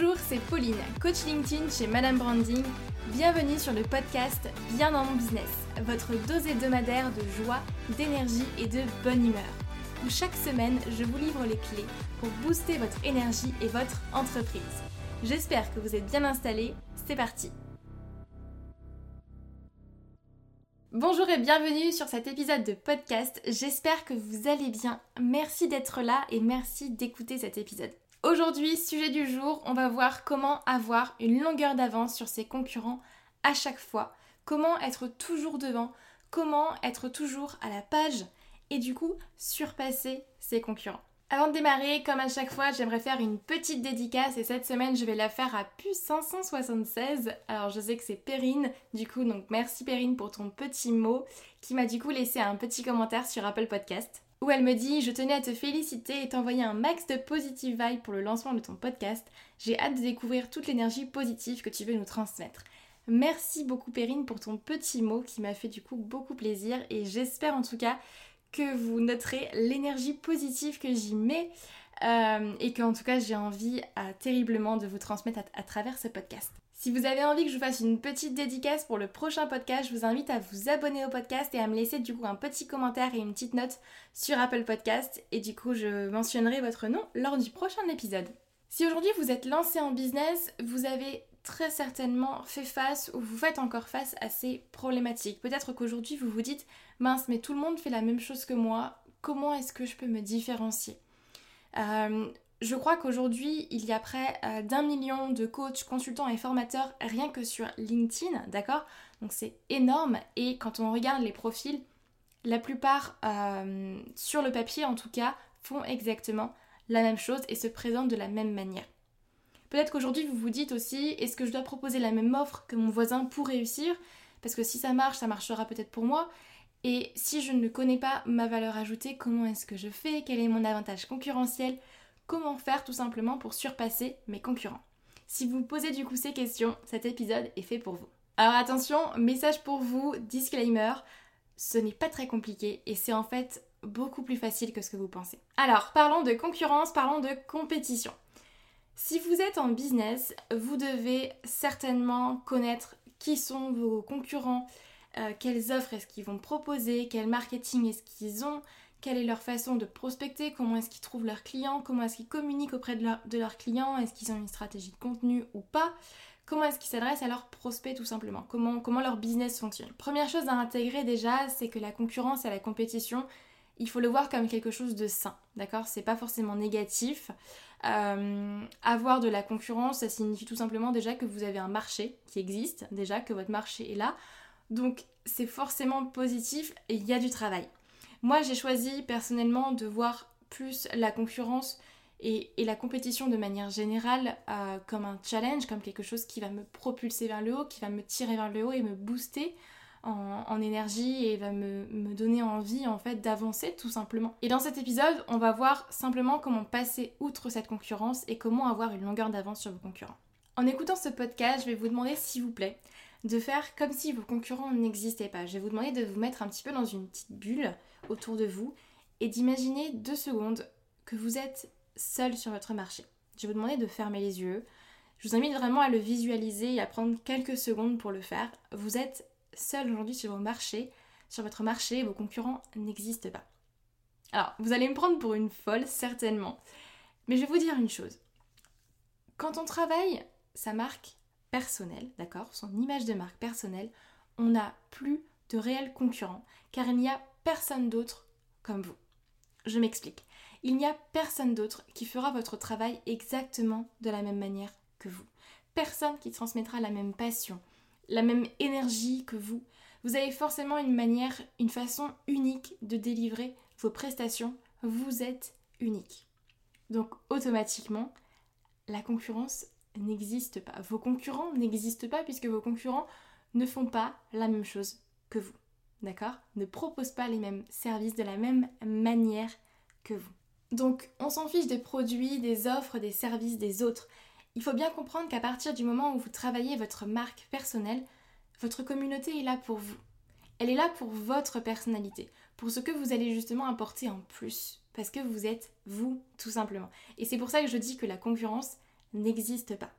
Bonjour, c'est Pauline, coach LinkedIn chez Madame Branding. Bienvenue sur le podcast Bien dans mon business, votre dose hebdomadaire de joie, d'énergie et de bonne humeur. Où chaque semaine, je vous livre les clés pour booster votre énergie et votre entreprise. J'espère que vous êtes bien installés. C'est parti. Bonjour et bienvenue sur cet épisode de podcast. J'espère que vous allez bien. Merci d'être là et merci d'écouter cet épisode. Aujourd'hui, sujet du jour, on va voir comment avoir une longueur d'avance sur ses concurrents à chaque fois, comment être toujours devant, comment être toujours à la page et du coup surpasser ses concurrents. Avant de démarrer, comme à chaque fois, j'aimerais faire une petite dédicace et cette semaine je vais la faire à Puce 576. Alors je sais que c'est Perrine, du coup donc merci Perrine pour ton petit mot qui m'a du coup laissé un petit commentaire sur Apple Podcast où elle me dit Je tenais à te féliciter et t'envoyer un max de positive vibe pour le lancement de ton podcast. J'ai hâte de découvrir toute l'énergie positive que tu veux nous transmettre. Merci beaucoup Perrine pour ton petit mot qui m'a fait du coup beaucoup plaisir et j'espère en tout cas que vous noterez l'énergie positive que j'y mets euh, et qu'en tout cas j'ai envie euh, terriblement de vous transmettre à travers ce podcast. Si vous avez envie que je vous fasse une petite dédicace pour le prochain podcast, je vous invite à vous abonner au podcast et à me laisser du coup un petit commentaire et une petite note sur Apple Podcast et du coup je mentionnerai votre nom lors du prochain épisode. Si aujourd'hui vous êtes lancé en business, vous avez très certainement fait face ou vous faites encore face à ces problématiques. Peut-être qu'aujourd'hui vous vous dites mince mais tout le monde fait la même chose que moi, comment est-ce que je peux me différencier? Euh, je crois qu'aujourd'hui, il y a près euh, d'un million de coachs, consultants et formateurs rien que sur LinkedIn, d'accord? Donc c'est énorme. Et quand on regarde les profils, la plupart, euh, sur le papier en tout cas, font exactement la même chose et se présentent de la même manière. Peut-être qu'aujourd'hui vous vous dites aussi, est-ce que je dois proposer la même offre que mon voisin pour réussir? Parce que si ça marche, ça marchera peut-être pour moi. Et si je ne connais pas ma valeur ajoutée, comment est-ce que je fais? Quel est mon avantage concurrentiel? Comment faire tout simplement pour surpasser mes concurrents. Si vous posez du coup ces questions, cet épisode est fait pour vous. Alors attention, message pour vous, disclaimer, ce n'est pas très compliqué et c'est en fait beaucoup plus facile que ce que vous pensez. Alors, parlons de concurrence, parlons de compétition. Si vous êtes en business, vous devez certainement connaître qui sont vos concurrents, euh, quelles offres est-ce qu'ils vont proposer, quel marketing est-ce qu'ils ont, quelle est leur façon de prospecter, comment est-ce qu'ils trouvent leurs clients, comment est-ce qu'ils communiquent auprès de, leurs clients, est-ce qu'ils ont une stratégie de contenu ou pas, comment est-ce qu'ils s'adressent à leurs prospects tout simplement, comment, comment leur business fonctionne. Première chose à intégrer déjà, c'est que la concurrence et la compétition, il faut le voir comme quelque chose de sain, d'accord? C'est pas forcément négatif. Euh, avoir de la concurrence, ça signifie tout simplement déjà que vous avez un marché qui existe, déjà que votre marché est là. Donc c'est forcément positif et il y a du travail. Moi, j'ai choisi personnellement de voir plus la concurrence et, la compétition de manière générale euh, comme un challenge, comme quelque chose qui va me propulser vers le haut, qui va me tirer vers le haut et me booster en, énergie et va me, me, donner envie en fait d'avancer tout simplement. Et dans cet épisode, on va voir simplement comment passer outre cette concurrence et comment avoir une longueur d'avance sur vos concurrents. En écoutant ce podcast, je vais vous demander s'il vous plaît de faire comme si vos concurrents n'existaient pas. Je vais vous demander de vous mettre un petit peu dans une petite bulle autour de vous et d'imaginer deux secondes que vous êtes seul sur votre marché. Je vais vous demander de fermer les yeux. Je vous invite vraiment à le visualiser et à prendre quelques secondes pour le faire. Vous êtes seul aujourd'hui sur vos marchés. Sur votre marché, vos concurrents n'existent pas. Alors, vous allez me prendre pour une folle, certainement. Mais je vais vous dire une chose. Quand on travaille sa marque personnelle, d'accord, son image de marque personnelle, on n'a plus de réels concurrents, car il n'y a personne d'autre comme vous. Je m'explique. Il n'y a personne d'autre qui fera votre travail exactement de la même manière que vous. Personne qui transmettra la même passion, la même énergie que vous. Vous avez forcément une manière, une façon unique de délivrer vos prestations. Vous êtes unique. Donc automatiquement, la concurrence n'existe pas. Vos concurrents n'existent pas puisque vos concurrents ne font pas la même chose que vous. D'accord? Ne proposent pas les mêmes services de la même manière que vous. Donc on s'en fiche des produits, des offres, des services des autres. Il faut bien comprendre qu'à partir du moment où vous travaillez votre marque personnelle, votre communauté est là pour vous. Elle est là pour votre personnalité, pour ce que vous allez justement apporter en plus, parce que vous êtes vous tout simplement. Et c'est pour ça que je dis que la concurrence n'existe pas.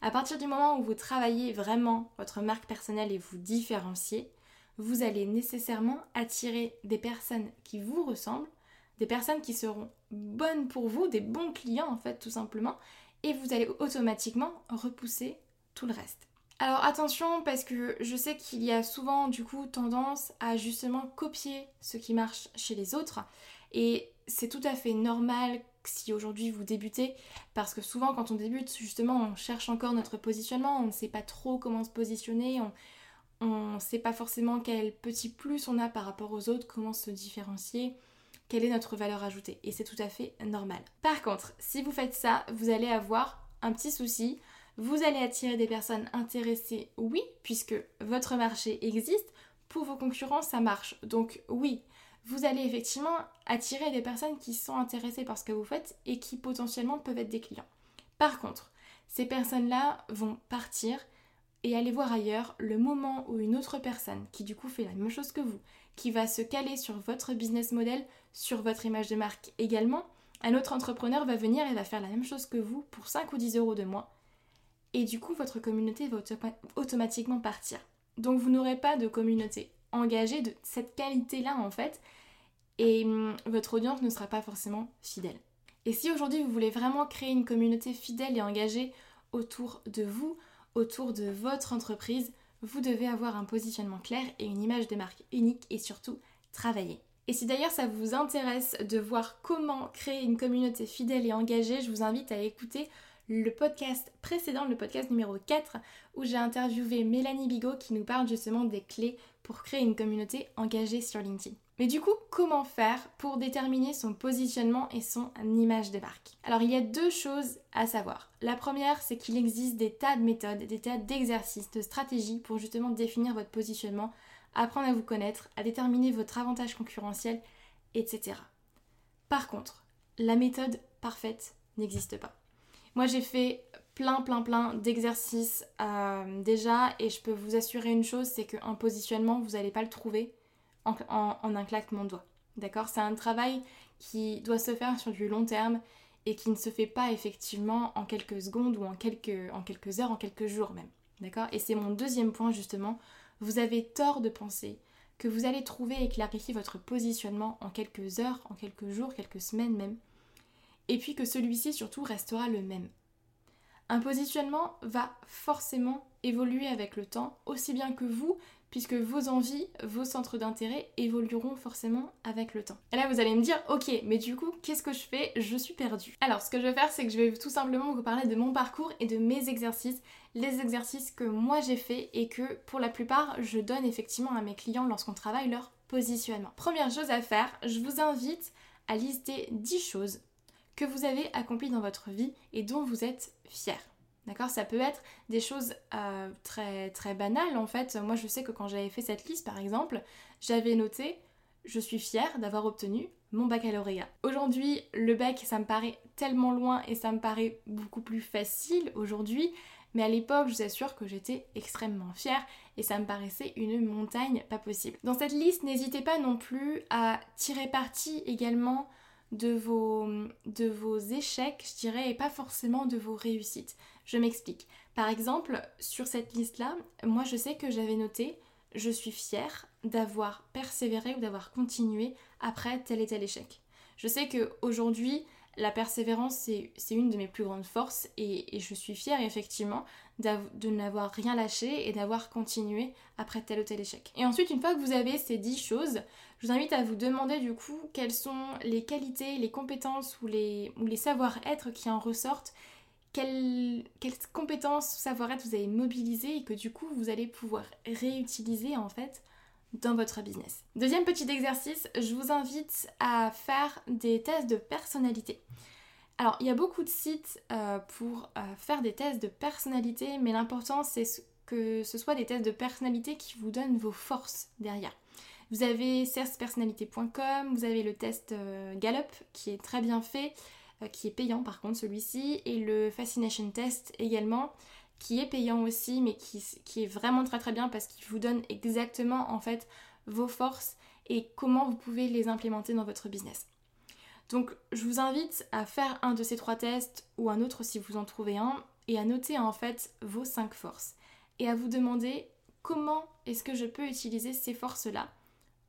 À partir du moment où vous travaillez vraiment votre marque personnelle et vous différenciez, vous allez nécessairement attirer des personnes qui vous ressemblent, des personnes qui seront bonnes pour vous, des bons clients en fait tout simplement, et vous allez automatiquement repousser tout le reste. Alors attention parce que je sais qu'il y a souvent du coup tendance à justement copier ce qui marche chez les autres et c'est tout à fait normal si aujourd'hui vous débutez, parce que souvent quand on débute, justement, on cherche encore notre positionnement, on ne sait pas trop comment se positionner, on ne sait pas forcément quel petit plus on a par rapport aux autres, comment se différencier, quelle est notre valeur ajoutée. Et c'est tout à fait normal. Par contre, si vous faites ça, vous allez avoir un petit souci. Vous allez attirer des personnes intéressées, oui, puisque votre marché existe. Pour vos concurrents, ça marche. Donc oui, vous allez effectivement attirer des personnes qui sont intéressées par ce que vous faites et qui potentiellement peuvent être des clients. Par contre, ces personnes-là vont partir et aller voir ailleurs le moment où une autre personne qui du coup fait la même chose que vous, qui va se caler sur votre business model, sur votre image de marque également, un autre entrepreneur va venir et va faire la même chose que vous pour 5 ou 10 euros de moins. Et du coup, votre communauté va automatiquement partir. Donc vous n'aurez pas de communauté engagé de cette qualité-là en fait, et hum, votre audience ne sera pas forcément fidèle. Et si aujourd'hui vous voulez vraiment créer une communauté fidèle et engagée autour de vous, autour de votre entreprise, vous devez avoir un positionnement clair et une image de marque unique et surtout travailler. Et si d'ailleurs ça vous intéresse de voir comment créer une communauté fidèle et engagée, je vous invite à écouter le podcast précédent, le podcast numéro 4, où j'ai interviewé Mélanie Bigot qui nous parle justement des clés pour créer une communauté engagée sur LinkedIn. Mais du coup, comment faire pour déterminer son positionnement et son image de marque? Alors, il y a deux choses à savoir. La première, c'est qu'il existe des tas de méthodes, des tas d'exercices, de stratégies pour justement définir votre positionnement, apprendre à vous connaître, à déterminer votre avantage concurrentiel, etc. Par contre, la méthode parfaite n'existe pas. Moi, j'ai fait plein, plein, plein d'exercices euh, déjà, et je peux vous assurer une chose, c'est qu'un positionnement, vous n'allez pas le trouver en, un claquement de doigts. D'accord? C'est un travail qui doit se faire sur du long terme et qui ne se fait pas effectivement en quelques secondes ou en quelques, en quelques heures, en quelques jours même. D'accord? Et c'est mon deuxième point justement. Vous avez tort de penser que vous allez trouver et clarifier votre positionnement en quelques heures, en quelques jours, quelques semaines même et puis que celui-ci surtout restera le même. Un positionnement va forcément évoluer avec le temps, aussi bien que vous, puisque vos envies, vos centres d'intérêt évolueront forcément avec le temps. Et là, vous allez me dire, ok, mais du coup, qu'est-ce que je fais? Je suis perdue. Alors, ce que je vais faire, c'est que je vais tout simplement vous parler de mon parcours et de mes exercices, les exercices que moi j'ai fait et que pour la plupart, je donne effectivement à mes clients lorsqu'on travaille leur positionnement. Première chose à faire, je vous invite à lister 10 choses que vous avez accompli dans votre vie et dont vous êtes fier. D'accord? Ça peut être des choses euh, très, très banales en fait. Moi je sais que quand j'avais fait cette liste par exemple, j'avais noté je suis fière d'avoir obtenu mon baccalauréat. Aujourd'hui, le bac, ça me paraît tellement loin et ça me paraît beaucoup plus facile aujourd'hui, mais à l'époque, je vous assure que j'étais extrêmement fière et ça me paraissait une montagne pas possible. Dans cette liste, n'hésitez pas non plus à tirer parti également de vos, de vos échecs, je dirais, et pas forcément de vos réussites. Je m'explique. Par exemple, sur cette liste-là, moi je sais que j'avais noté je suis fière d'avoir persévéré ou d'avoir continué après tel et tel échec. Je sais qu'aujourd'hui, la persévérance, c'est une de mes plus grandes forces et, je suis fière effectivement de n'avoir rien lâché et d'avoir continué après tel ou tel échec. Et ensuite, une fois que vous avez ces 10 choses, je vous invite à vous demander du coup quelles sont les qualités, les compétences ou les, savoir-être qui en ressortent, quelles, compétences ou savoir-être vous avez mobilisé et que du coup vous allez pouvoir réutiliser en fait dans votre business. Deuxième petit exercice, je vous invite à faire des tests de personnalité. Alors, il y a beaucoup de sites euh, pour euh, faire des tests de personnalité, mais l'important c'est que ce soit des tests de personnalité qui vous donnent vos forces derrière. Vous avez personnalité.com, vous avez le test euh, Gallup qui est très bien fait, qui est payant par contre celui-ci, et le Fascination Test également qui est payant aussi, mais qui, est vraiment très très bien parce qu'il vous donne exactement en fait vos forces et comment vous pouvez les implémenter dans votre business. Donc je vous invite à faire un de ces trois tests ou un autre si vous en trouvez un et à noter en fait vos cinq forces et à vous demander comment est-ce que je peux utiliser ces forces-là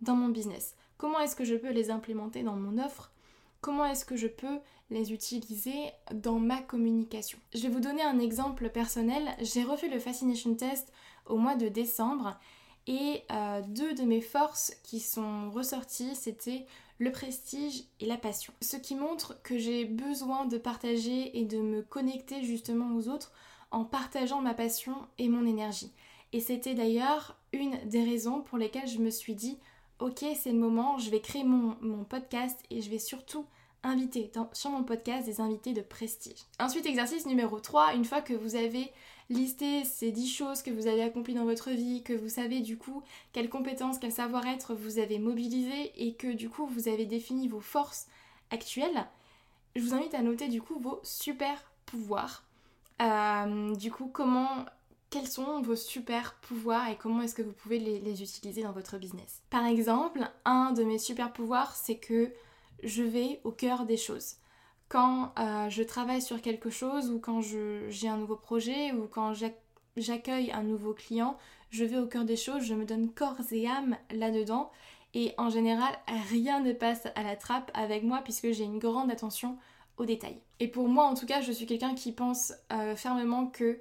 dans mon business Comment est-ce que je peux les implémenter dans mon offre Comment est-ce que je peux les utiliser dans ma communication Je vais vous donner un exemple personnel. J'ai refait le Fascination Test au mois de décembre et euh, deux de mes forces qui sont ressorties, c'était le prestige et la passion. Ce qui montre que j'ai besoin de partager et de me connecter justement aux autres en partageant ma passion et mon énergie. Et c'était d'ailleurs une des raisons pour lesquelles je me suis dit, ok, c'est le moment, je vais créer mon, podcast et je vais surtout inviter sur mon podcast des invités de prestige. Ensuite, exercice numéro 3, une fois que vous avez listé ces 10 choses que vous avez accomplies dans votre vie, que vous savez du coup quelles compétences, quel savoir-être vous avez mobilisé et que du coup vous avez défini vos forces actuelles, je vous invite à noter du coup vos super pouvoirs. Euh, du coup, comment quels sont vos super pouvoirs et comment est-ce que vous pouvez les, utiliser dans votre business? Par exemple, un de mes super pouvoirs, c'est que je vais au cœur des choses. Quand euh, je travaille sur quelque chose ou quand j'ai un nouveau projet ou quand j'accueille un nouveau client, je vais au cœur des choses, je me donne corps et âme là-dedans et en général, rien ne passe à la trappe avec moi puisque j'ai une grande attention aux détails. Et pour moi, en tout cas, je suis quelqu'un qui pense euh, fermement que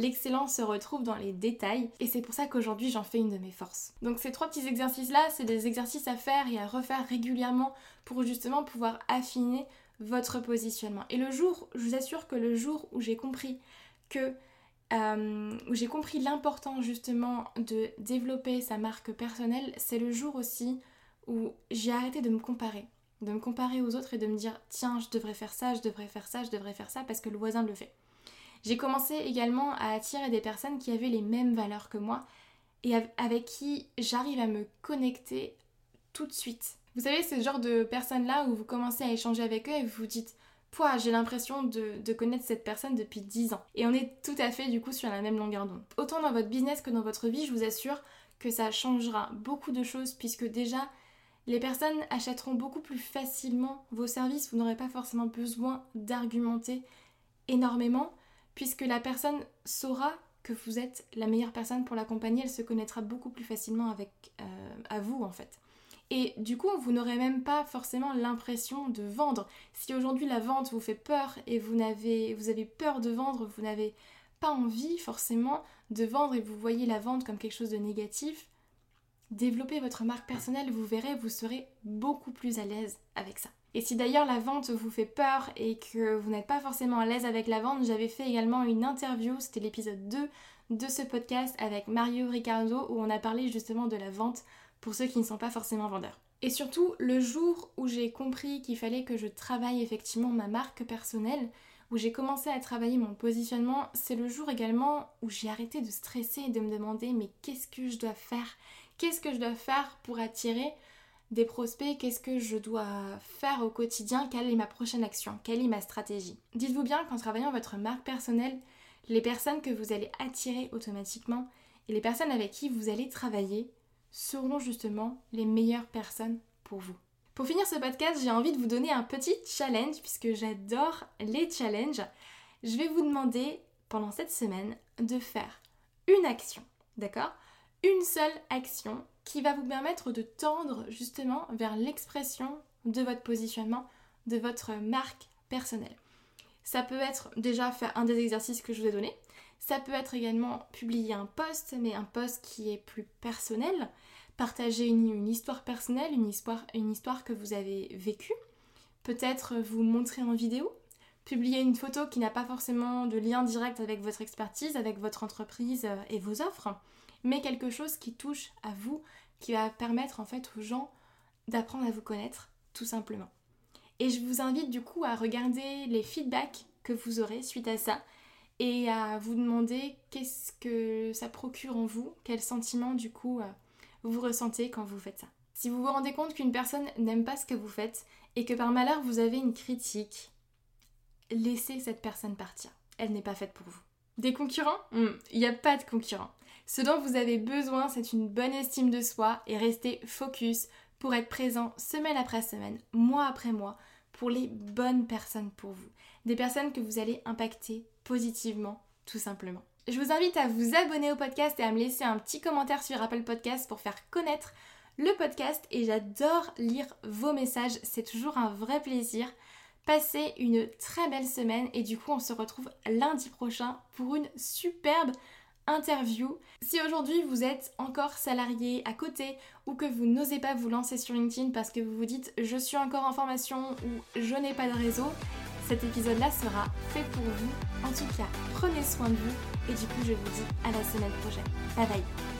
L'excellence se retrouve dans les détails et c'est pour ça qu'aujourd'hui j'en fais une de mes forces. Donc ces trois petits exercices là, c'est des exercices à faire et à refaire régulièrement pour justement pouvoir affiner votre positionnement. Et le jour, je vous assure que le jour où j'ai compris que euh, où j'ai compris l'important justement de développer sa marque personnelle, c'est le jour aussi où j'ai arrêté de me comparer. De me comparer aux autres et de me dire tiens, je devrais faire ça, je devrais faire ça, je devrais faire ça parce que le voisin le fait. J'ai commencé également à attirer des personnes qui avaient les mêmes valeurs que moi et avec qui j'arrive à me connecter tout de suite. Vous savez, ce genre de personnes-là où vous commencez à échanger avec eux et vous vous dites Pouah, j'ai l'impression de, connaître cette personne depuis 10 ans. Et on est tout à fait du coup sur la même longueur d'onde. Autant dans votre business que dans votre vie, je vous assure que ça changera beaucoup de choses puisque déjà, les personnes achèteront beaucoup plus facilement vos services. Vous n'aurez pas forcément besoin d'argumenter énormément puisque la personne saura que vous êtes la meilleure personne pour l'accompagner, elle se connaîtra beaucoup plus facilement avec euh, à vous en fait. Et du coup, vous n'aurez même pas forcément l'impression de vendre. Si aujourd'hui la vente vous fait peur et vous, n'avez, vous avez peur de vendre, vous n'avez pas envie forcément de vendre et vous voyez la vente comme quelque chose de négatif, développez votre marque personnelle, vous verrez, vous serez beaucoup plus à l'aise avec ça. Et si d'ailleurs la vente vous fait peur et que vous n'êtes pas forcément à l'aise avec la vente, j'avais fait également une interview, c'était l'épisode 2 de ce podcast avec Mario Ricardo où on a parlé justement de la vente pour ceux qui ne sont pas forcément vendeurs. Et surtout, le jour où j'ai compris qu'il fallait que je travaille effectivement ma marque personnelle, où j'ai commencé à travailler mon positionnement, c'est le jour également où j'ai arrêté de stresser et de me demander mais qu'est-ce que je dois faire? Qu'est-ce que je dois faire pour attirer des prospects, qu'est-ce que je dois faire au quotidien, quelle est ma prochaine action, quelle est ma stratégie. Dites-vous bien qu'en travaillant votre marque personnelle, les personnes que vous allez attirer automatiquement et les personnes avec qui vous allez travailler seront justement les meilleures personnes pour vous. Pour finir ce podcast, j'ai envie de vous donner un petit challenge puisque j'adore les challenges. Je vais vous demander pendant cette semaine de faire une action, d'accord? Une seule action qui va vous permettre de tendre justement vers l'expression de votre positionnement, de votre marque personnelle. Ça peut être déjà faire un des exercices que je vous ai donné. Ça peut être également publier un post, mais un post qui est plus personnel. Partager une, histoire personnelle, une histoire, une histoire que vous avez vécue. Peut-être vous montrer en vidéo. Publier une photo qui n'a pas forcément de lien direct avec votre expertise, avec votre entreprise euh, et vos offres mais quelque chose qui touche à vous, qui va permettre en fait aux gens d'apprendre à vous connaître, tout simplement. Et je vous invite du coup à regarder les feedbacks que vous aurez suite à ça et à vous demander qu'est-ce que ça procure en vous, quel sentiment du coup euh, vous ressentez quand vous faites ça. Si vous vous rendez compte qu'une personne n'aime pas ce que vous faites et que par malheur vous avez une critique, laissez cette personne partir. Elle n'est pas faite pour vous. Des concurrents? Hmm, Il n'y a pas de concurrents. Ce dont vous avez besoin, c'est une bonne estime de soi et rester focus pour être présent semaine après semaine, mois après mois, pour les bonnes personnes pour vous. Des personnes que vous allez impacter positivement, tout simplement. Je vous invite à vous abonner au podcast et à me laisser un petit commentaire sur Apple Podcast pour faire connaître le podcast et j'adore lire vos messages, c'est toujours un vrai plaisir. Passez une très belle semaine et du coup on se retrouve lundi prochain pour une superbe interview. Si aujourd'hui vous êtes encore salarié à côté ou que vous n'osez pas vous lancer sur LinkedIn parce que vous vous dites je suis encore en formation ou je n'ai pas de réseau, cet épisode-là sera fait pour vous. En tout cas, prenez soin de vous et du coup je vous dis à la semaine prochaine. Bye bye